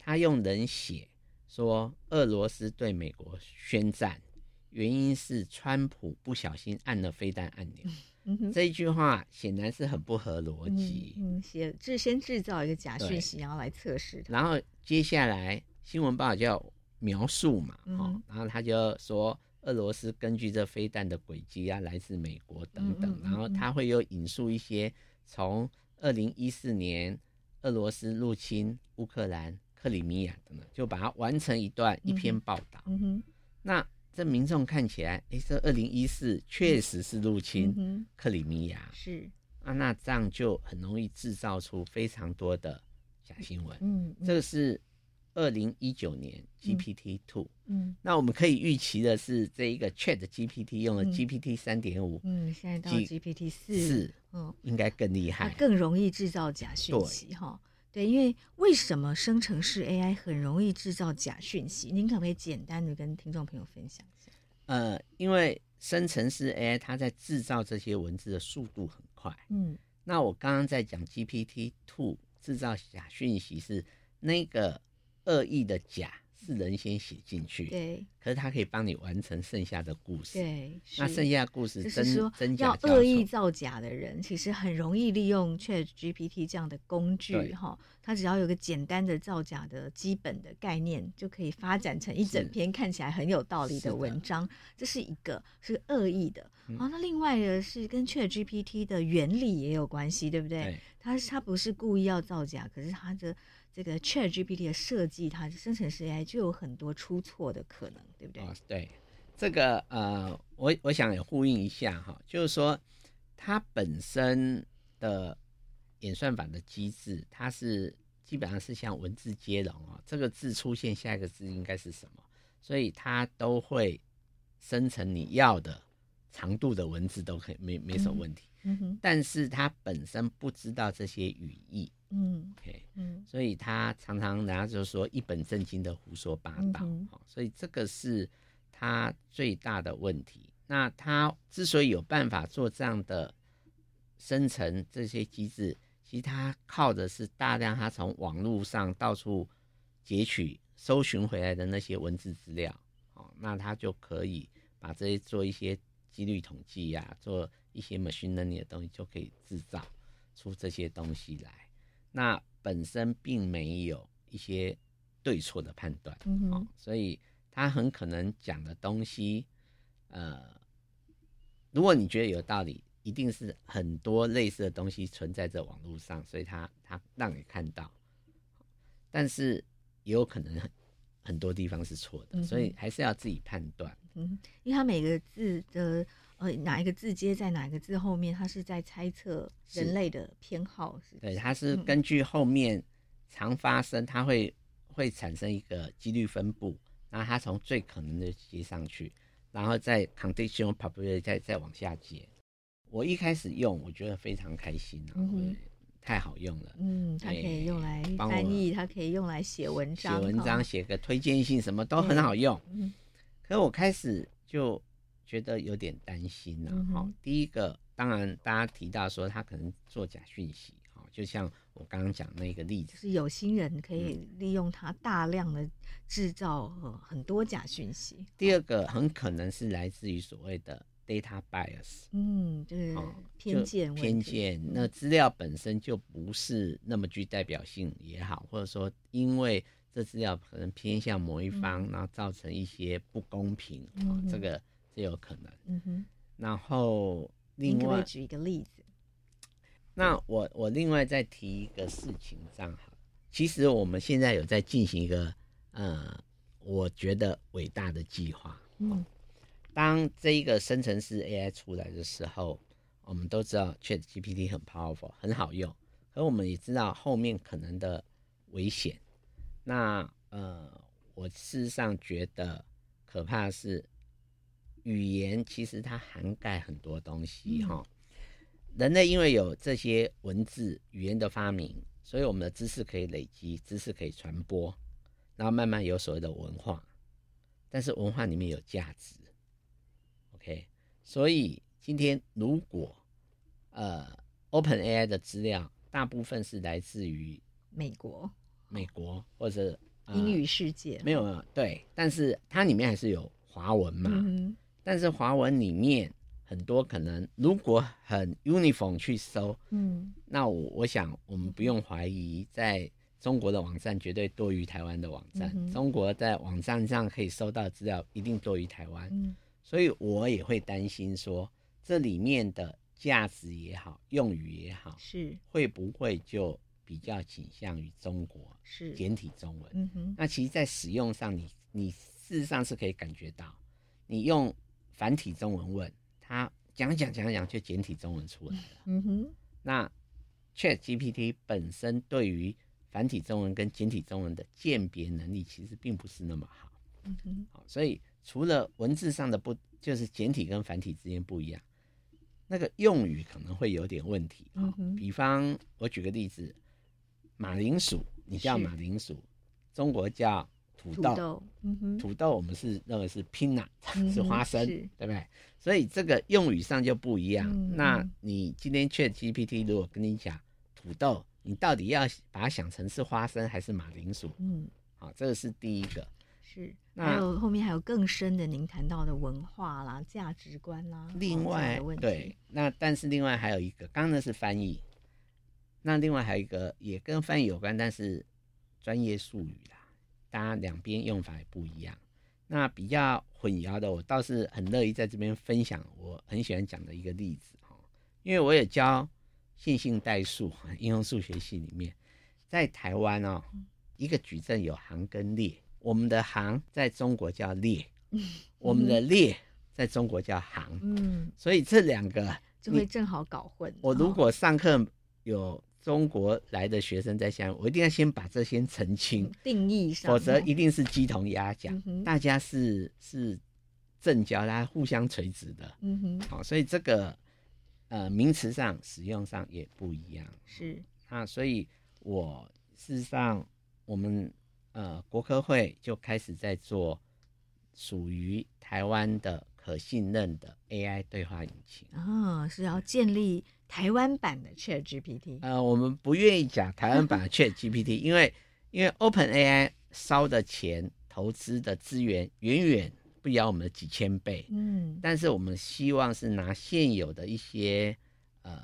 他用人写说，俄罗斯对美国宣战，原因是川普不小心按了飞弹按钮。嗯，这一句话显然是很不合逻辑。嗯，写制先制造一个假讯息，然后来测试。然后接下来新闻报道就要描述嘛，嗯、然后他就说，俄罗斯根据这飞弹的轨迹啊，来自美国等等。然后他会有引述一些从二零一四年俄罗斯入侵乌克兰。克里米亚等等，就把它完成一段一篇报道。嗯哼，那这民众看起来，哎，这二零一四确实是入侵克里米亚，是啊，那这样就很容易制造出非常多的假新闻。嗯，这个是。二零一九年 GPT Two，嗯，那我们可以预期的是，这一个 Chat GPT 用了 GPT 三点五，嗯，现在到 GPT 四，嗯，应该更厉害，更容易制造假讯息哈。对，因为为什么生成式 AI 很容易制造假讯息？您可不可以简单的跟听众朋友分享一下？呃，因为生成式 AI 它在制造这些文字的速度很快，嗯，那我刚刚在讲 GPT Two 制造假讯息是那个。恶意的假是人先写进去，对，可是他可以帮你完成剩下的故事，对，那剩下的故事真就是说真假要恶意造假的人，其实很容易利用 ChatGPT 这样的工具哈，他只要有个简单的造假的基本的概念，就可以发展成一整篇看起来很有道理的文章。是这是一个是恶意的，好、嗯，那另外的是跟 ChatGPT 的原理也有关系，对不对？对，他他不是故意要造假，可是他的。这个 ChatGPT 的设计，它生成式 AI 就有很多出错的可能，对不对？哦，对，这个呃，我我想也呼应一下哈，就是说它本身的演算法的机制，它是基本上是像文字接龙啊，这个字出现，下一个字应该是什么，所以它都会生成你要的长度的文字，都可以没没什么问题。嗯哼，但是他本身不知道这些语义。嗯，OK，嗯，所以他常常人家就说一本正经的胡说八道，嗯，所以这个是他最大的问题。那他之所以有办法做这样的生成这些机制，其实他靠的是大量他从网络上到处截取、搜寻回来的那些文字资料，哦，那他就可以把这些做一些几率统计呀，做一些 machine learning 的东西，就可以制造出这些东西来。那本身并没有一些对错的判断，嗯哦，所以他很可能讲的东西，呃，如果你觉得有道理，一定是很多类似的东西存在在网络上，所以他他让你看到，但是也有可能很很多地方是错的，嗯，所以还是要自己判断。嗯，因为他每个字的。呃，哪一个字接在哪一个字后面？它是在猜测人类的偏好是，是？对，它是根据后面常发生，它会会产生一个几率分布，然后它从最可能的接上去，然后再 conditional probability 再再往下接。我一开始用，我觉得非常开心啊，嗯、太好用了。嗯，它可以用来翻译，它可以用来写文章，写文章写个推荐信，什么都很好用。嗯，可是我开始就。觉得有点担心了、啊、哈、嗯。第一个，当然大家提到说他可能做假讯息，哈，就像我刚刚讲那个例子，是有心人可以利用他大量的制造很多假讯息、嗯。第二个，很可能是来自于所谓的 data bias，嗯，就是偏见，偏见。那资料本身就不是那么具代表性也好，或者说因为这资料可能偏向某一方，嗯、然后造成一些不公平，嗯、这个。也有可能，嗯哼。然后另外，您可不可以举一个例子？那我我另外再提一个事情，这样好。其实我们现在有在进行一个，呃，我觉得伟大的计划。嗯。当这一个生成式 AI 出来的时候，我们都知道 ChatGPT 很 powerful，很好用。可我们也知道后面可能的危险。那呃，我事实上觉得可怕的是。语言其实它涵盖很多东西哈、嗯，人类因为有这些文字语言的发明，所以我们的知识可以累积，知识可以传播，然后慢慢有所谓的文化，但是文化里面有价值，OK，所以今天如果呃 OpenAI 的资料大部分是来自于美国，美国或者、呃、英语世界没有对，但是它里面还是有华文嘛。嗯但是华文里面很多可能，如果很 uniform 去搜，嗯，那我我想我们不用怀疑，在中国的网站绝对多于台湾的网站，嗯。中国在网站上可以搜到的资料一定多于台湾，嗯，所以我也会担心说，这里面的价值也好，用语也好，是。会不会就比较倾向于中国是。简体中文。嗯哼，那其实，在使用上你，你你事实上是可以感觉到，你用繁体中文问他，讲讲讲讲就简体中文出来了。嗯哼，那 Chat GPT 本身对于繁体中文跟简体中文的鉴别能力其实并不是那么好。嗯哼，所以除了文字上的不，就是简体跟繁体之间不一样，那个用语可能会有点问题。嗯哼，比方我举个例子。马铃薯，你叫马铃薯，中国叫土豆。土豆，嗯哼，土豆我们是认为是 peanut，、嗯、是花生，对不对？所以这个用语上就不一样。嗯、那你今天 Chat GPT 如果跟你讲土豆，你到底要把它想成是花生还是马铃薯？嗯，好，这个是第一个。是，还有后面还有更深的，您谈到的文化啦、价值观啦。另外，对，那但是另外还有一个，刚刚那是翻译。那另外还有一个也跟翻译有关，但是专业术语啦，大家两边用法也不一样。那比较混淆的，我倒是很乐意在这边分享我很喜欢讲的一个例子哈，因为我也教线性代数 应用数学系里面，在台湾哦，一个矩阵有行跟列，我们的行在中国叫列，我们的列在中国叫行，嗯，所以这两个就会正好搞混。我如果上课有中国来的学生在香港，我一定要先把这些澄清定义上，否则一定是鸡同鸭讲，嗯。大家是是正交，大家互相垂直的。嗯哼，好，所以这个呃名词上使用上也不一样。是啊，所以我事实上我们呃国科会就开始在做属于台湾的可信任的 AI 对话引擎。啊，哦，是要建立。台湾版的 Chat GPT，呃，我们不愿意讲台湾版的 Chat GPT，因为因为 Open AI 烧的钱、投资的资源远远不要我们的几千倍，嗯，但是我们希望是拿现有的一些呃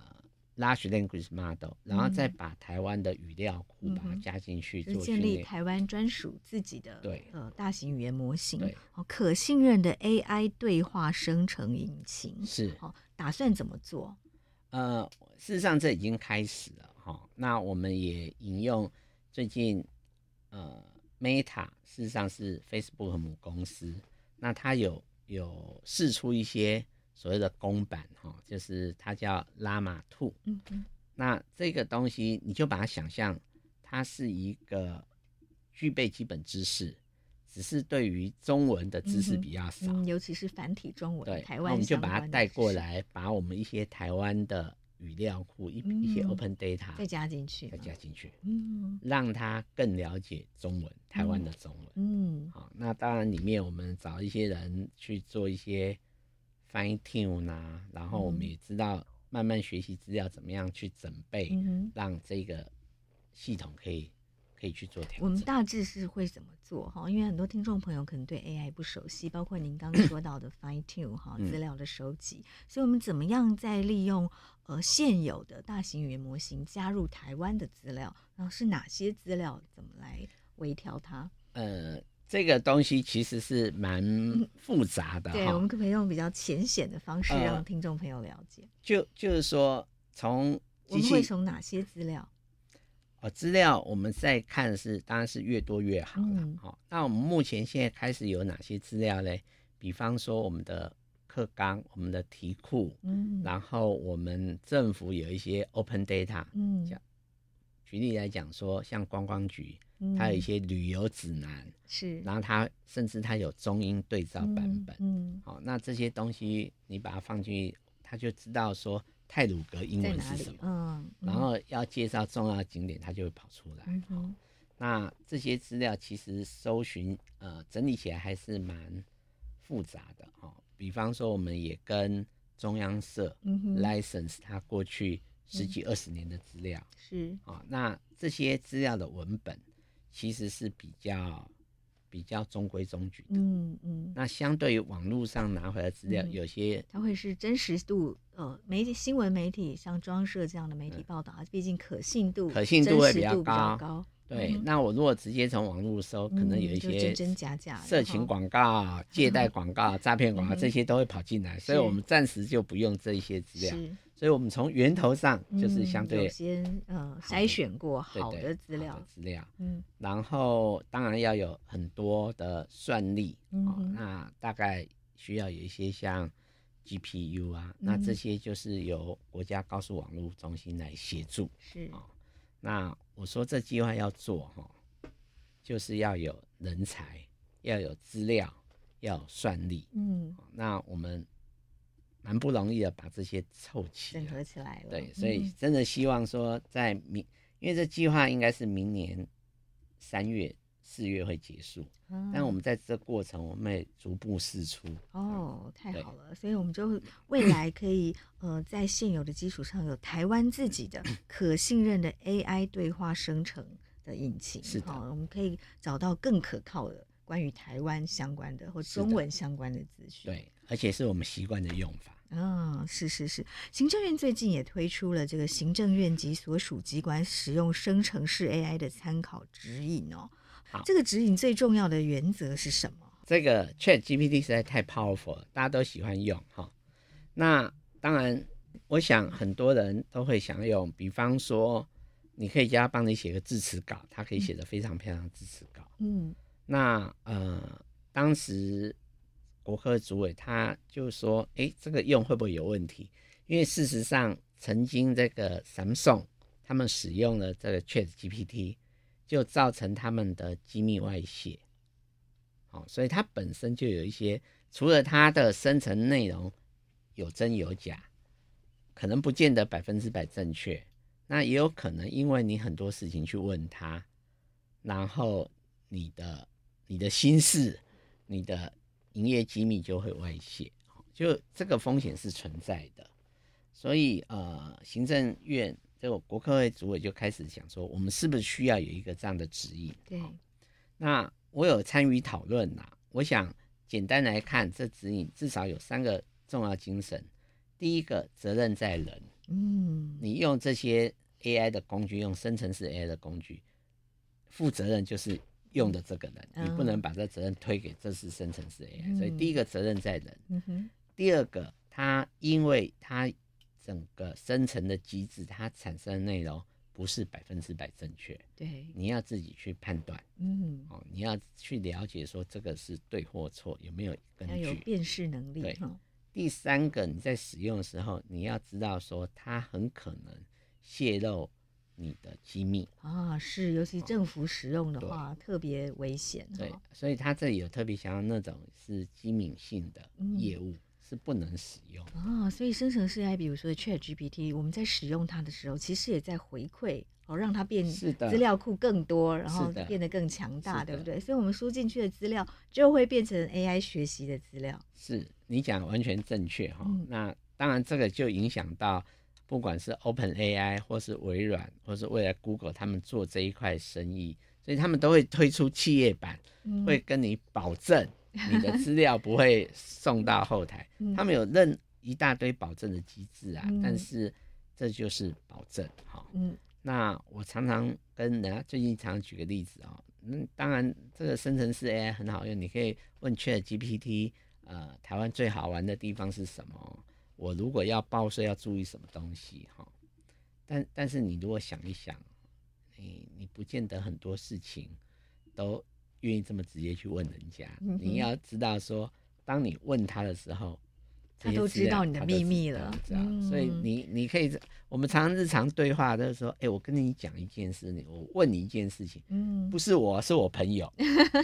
Large Language Model，然后再把台湾的语料库把它加进去做建立台湾专属自己的对。呃大型语言模型，对，可信任的 AI 对话生成引擎。是，哦，打算怎么做？呃，事实上这已经开始了哈。那我们也引用最近呃，Meta 事实上是 Facebook 母公司，那它有有试出一些所谓的公版哈，就是它叫 Llama 2。嗯嗯。那这个东西你就把它想象，它是一个具备基本知识。只是对于中文的知识比较少，嗯嗯、尤其是繁体中文。对，台湾，我们就把它带过来，把我们一些台湾的语料库一、嗯、一些 open data 再加进去，再加进去，嗯，让他更了解中文，台湾的中文。嗯，好，那当然里面我们找一些人去做一些 fine tune 啊，然后我们也知道慢慢学习资料怎么样去准备，嗯、让这个系统可以。可以去做调整。我们大致是会怎么做哈？因为很多听众朋友可能对 AI 不熟悉，包括您刚刚说到的 Fine Tune 哈资料的收集，所以我们怎么样在利用呃现有的大型语言模型加入台湾的资料，然后是哪些资料，怎么来微调它？呃，这个东西其实是蛮 复杂的。对，我们可不可以用比较浅显的方式让听众朋友了解？呃、就就是说，从我们会从哪些资料？资料我们在看是，当然是越多越好了。好、嗯，那我们目前现在开始有哪些资料呢？比方说我们的课纲、我们的题库，嗯，然后我们政府有一些 open data，嗯，举例来讲说，像观光局，它有一些旅游指南，是、嗯，然后它甚至它有中英对照版本，嗯，好、嗯，那这些东西你把它放进去，它就知道说。太鲁格英文是什么？嗯，然后要介绍重要的景点，它就会跑出来。嗯，那这些资料其实搜寻呃整理起来还是蛮复杂的哦。比方说，我们也跟中央社 license 它过去十几二十年的资料是啊，那这些资料的文本其实是比较。比较中规中矩的，嗯嗯。那相对于网络上拿回来资料，嗯，有些它会是真实度，呃，媒体新闻媒体像中央社这样的媒体报道，毕竟可信度可信度会比较高。高对，嗯，那我如果直接从网络搜，可能有一些真真假假、色情广告、借 贷广告、诈骗广告这些都会跑进来，所以我们暂时就不用这一些资料。所以我们从源头上就是相对、嗯、先呃筛选过好的资料，资料，嗯，然后当然要有很多的算力，嗯、哦，那大概需要有一些像 GPU 啊，嗯、那这些就是由国家高速网络中心来协助，是、哦，那我说这计划要做哈、哦，就是要有人才，要有资料，要有算力，嗯，那我们。蛮不容易的，把这些凑齐整合起来了。对，所以真的希望说，在明，嗯、因为这计划应该是明年三月、四月会结束，嗯、但我们在这过程，我们会逐步试出。哦，太好了！所以我们就未来可以呃，在现有的基础上，有台湾自己的可信任的 AI 对话生成的引擎。是的，我们可以找到更可靠的关于台湾相关的或中文相关的资讯。对，而且是我们习惯的用法。嗯、哦，是是是，行政院最近也推出了这个行政院及所属机关使用生成式 AI 的参考指引哦。好，这个指引最重要的原则是什么？这个 Chat GPT 实在太 powerful 了，大家都喜欢用哈。那当然，我想很多人都会想用，比方说，你可以叫他帮你写个致辞稿，他可以写得非常漂亮的致辞稿。嗯，那呃，当时。国科主委他就说：“哎、欸，这个用会不会有问题？因为事实上，曾经这个 Samsung 他们使用了这个 Chat GPT，就造成他们的机密外泄。好，所以它本身就有一些，除了它的生成内容有真有假，可能不见得百分之百正确。那也有可能因为你很多事情去问他，然后你的你的心事，你的。”营业机密就会外泄，就这个风险是存在的，所以呃，行政院就国科会主委就开始想说，我们是不是需要有一个这样的指引？对，那我有参与讨论呐。我想简单来看，这指引至少有三个重要精神。第一个，责任在人，嗯，你用这些 AI 的工具，用生成式 AI 的工具，负责任就是。用的这个人，你不能把这责任推给这是生成式 AI，、嗯、所以第一个责任在人。嗯、哼第二个，它因为它整个生成的机制，它产生的内容不是百分之百正确。对，你要自己去判断。嗯，哦，你要去了解说这个是对或错，有没有根据？要有辨识能力。对。第三个，你在使用的时候，你要知道说它很可能泄露。你的机密啊，是，尤其政府使用的话，哦、特别危险。对，所以他这里有特别想要那种是机敏性的业务、嗯、是不能使用啊。所以生成式 AI，比如说 ChatGPT，我们在使用它的时候，其实也在回馈，哦，让它变资料库更多，然后变得更强大，对不对？所以我们输进去的资料就会变成 AI 学习的资料。是你讲完全正确哈。嗯、那当然，这个就影响到。不管是 Open AI 或是微软，或是未来 Google，他们做这一块生意，所以他们都会推出企业版，嗯、会跟你保证你的资料不会送到后台。嗯、他们有认一大堆保证的机制啊，嗯、但是这就是保证哈。嗯，那我常常跟人家最近常常举个例子啊，嗯，当然这个生成式 AI 很好用，你可以问 ChatGPT，呃，台湾最好玩的地方是什么？我如果要报税，要注意什么东西？哈，但但是你如果想一想，你你不见得很多事情都愿意这么直接去问人家。嗯、你要知道说，当你问他的时候。他都知道你的秘密了，所以你你可以，我们常常日常对话都是说，哎、欸，我跟你讲一件事，你我问你一件事情，嗯，不是我，是我朋友，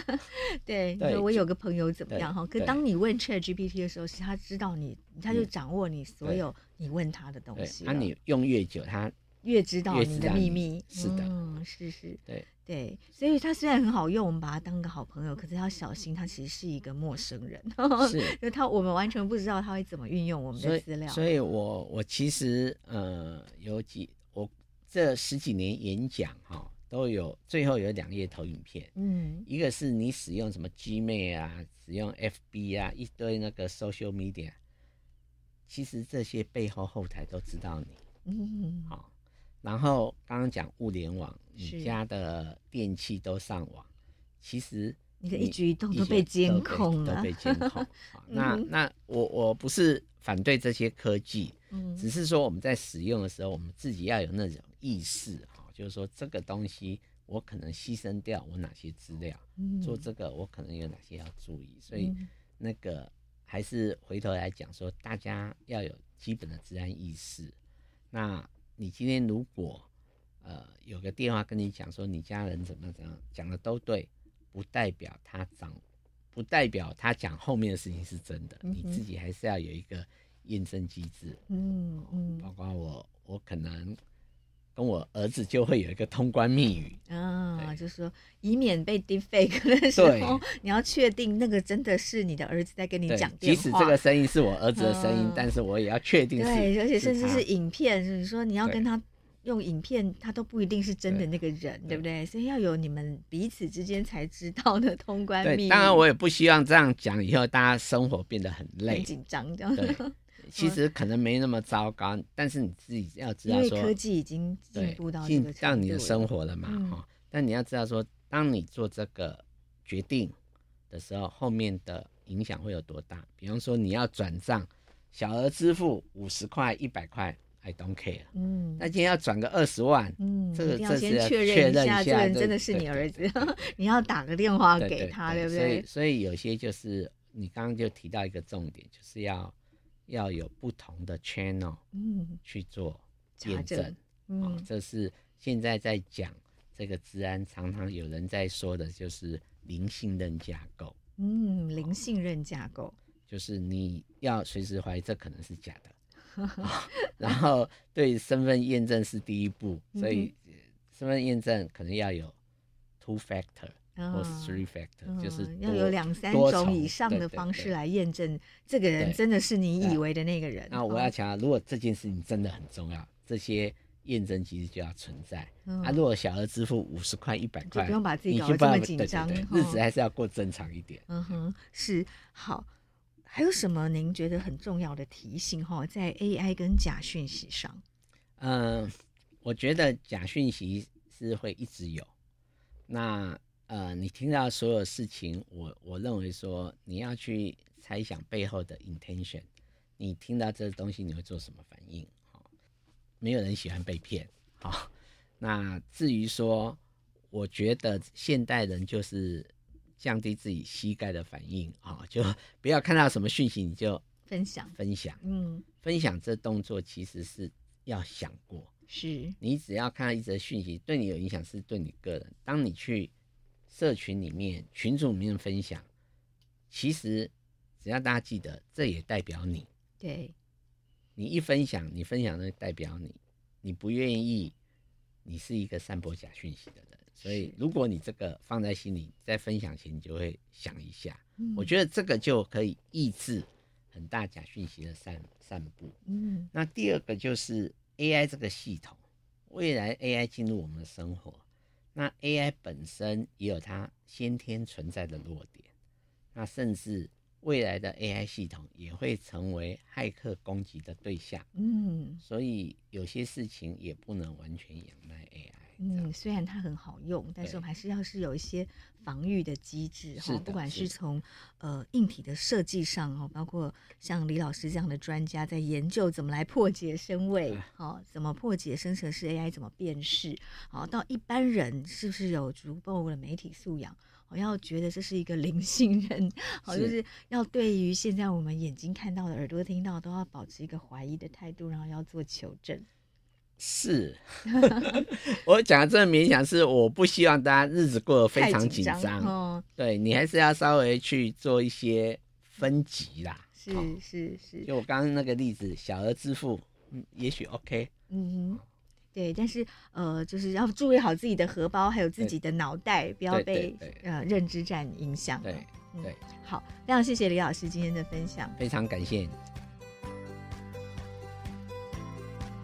对，对我有个朋友怎么样哈？可当你问 ChatGPT 的时候，是他知道你，他就掌握你所有你问他的东西，那你用越久，他越知道你的秘密，是的，嗯，是是，对。对，所以它虽然很好用，我们把它当个好朋友，可是要小心，它其实是一个陌生人，是，因为他我们完全不知道他会怎么运用我们的资料。所以，所以我我其实呃有几我这十几年演讲哈、哦、都有最后有两页投影片，嗯，一个是你使用什么 Gmail 啊，使用 FB 啊，一堆那个 social media，其实这些背后后台都知道你，嗯，好、哦。然后刚刚讲物联网，你家的电器都上网，其实你的一举一动都被监控了，都被监控。那那我我不是反对这些科技，嗯，只是说我们在使用的时候，我们自己要有那种意识哈，就是说这个东西我可能牺牲掉我哪些资料，嗯，做这个我可能有哪些要注意，所以那个还是回头来讲说，大家要有基本的治安意识。那你今天如果呃有个电话跟你讲说你家人怎么怎么讲的都对。不代表他讲，不代表他讲后面的事情是真的。嗯、你自己还是要有一个验证机制。嗯嗯，包括我，我可能跟我儿子就会有一个通关密语啊，就是说以免被 deepfake 的时候，你要确定那个真的是你的儿子在跟你讲电话。即使这个声音是我儿子的声音，嗯、但是我也要确定是。对，而且甚至是影片，就是说你要跟他。用影片，他都不一定是真的那个人，对，对不对？所以要有你们彼此之间才知道的通关密语。当然，我也不希望这样讲以后大家生活变得很累、很紧张这样。对，其实可能没那么糟糕，但是你自己要知道说，因为科技已经进步到这个到你的生活了嘛，哈、嗯。但你要知道说，当你做这个决定的时候，后面的影响会有多大？比方说，你要转账，小额支付五十块、一百块。I don't care。嗯，那今天要转个二十万，嗯，这个要先确认一下，这个人真的是你儿子，你要打个电话给他，对不对？所以，所以有些就是你刚刚就提到一个重点，就是要要有不同的 channel，嗯，去做验证，嗯，这是现在在讲这个治安，常常有人在说的，就是零信任架构，嗯，零信任架构，就是你要随时怀疑这可能是假的。然后对身份验证是第一步，所以身份验证可能要有 two factor 或 three factor，就是要有两三种以上的方式来验证这个人真的是你以为的那个人。那我要强调，如果这件事情真的很重要，这些验证机制就要存在。啊，如果小额支付五十块、一百块，不用把自己搞得这么紧张，日子还是要过正常一点。嗯哼，是好。还有什么您觉得很重要的提醒哈？在 AI 跟假讯息上，嗯、呃，我觉得假讯息是会一直有。那呃，你听到所有事情，我我认为说你要去猜想背后的 intention。你听到这个东西，你会做什么反应？哈，没有人喜欢被骗。好，那至于说，我觉得现代人就是。降低自己膝盖的反应啊，就 不要看到什么讯息你就分享分享。嗯，分享这动作其实是要想过，是你只要看到一则讯息对你有影响，是对你个人。当你去社群里面、群组里面分享，其实只要大家记得，这也代表你。对，你一分享，你分享的代表你，你不愿意，你是一个散播假讯息的人。所以，如果你这个放在心里，在分享前你就会想一下。嗯，我觉得这个就可以抑制很大假讯息的散散布。嗯，那第二个就是 AI 这个系统，未来 AI 进入我们的生活，那 AI 本身也有它先天存在的弱点，那甚至未来的 AI 系统也会成为骇客攻击的对象。嗯，所以有些事情也不能完全仰赖 AI。嗯，虽然它很好用，但是我们还是要是有一些防御的机制哈，不管是从呃硬体的设计上哈，包括像李老师这样的专家在研究怎么来破解深伪，好，怎么破解生成式 AI，怎么辨识，好，到一般人是不是有足够的媒体素养，我要觉得这是一个零信任，好，就是。要对于现在我们眼睛看到的、耳朵听到都要保持一个怀疑的态度，然后要做求证。是，我讲的这个勉强，是我不希望大家日子过得非常紧张。哦，对，你还是要稍微去做一些分级啦。是是是，就我刚刚那个例子，小额支付，嗯，也许 OK。嗯哼，对，但是呃，就是要注意好自己的荷包，还有自己的脑袋，不要被呃认知战影响。对对，好，非常谢谢李老师今天的分享，非常感谢。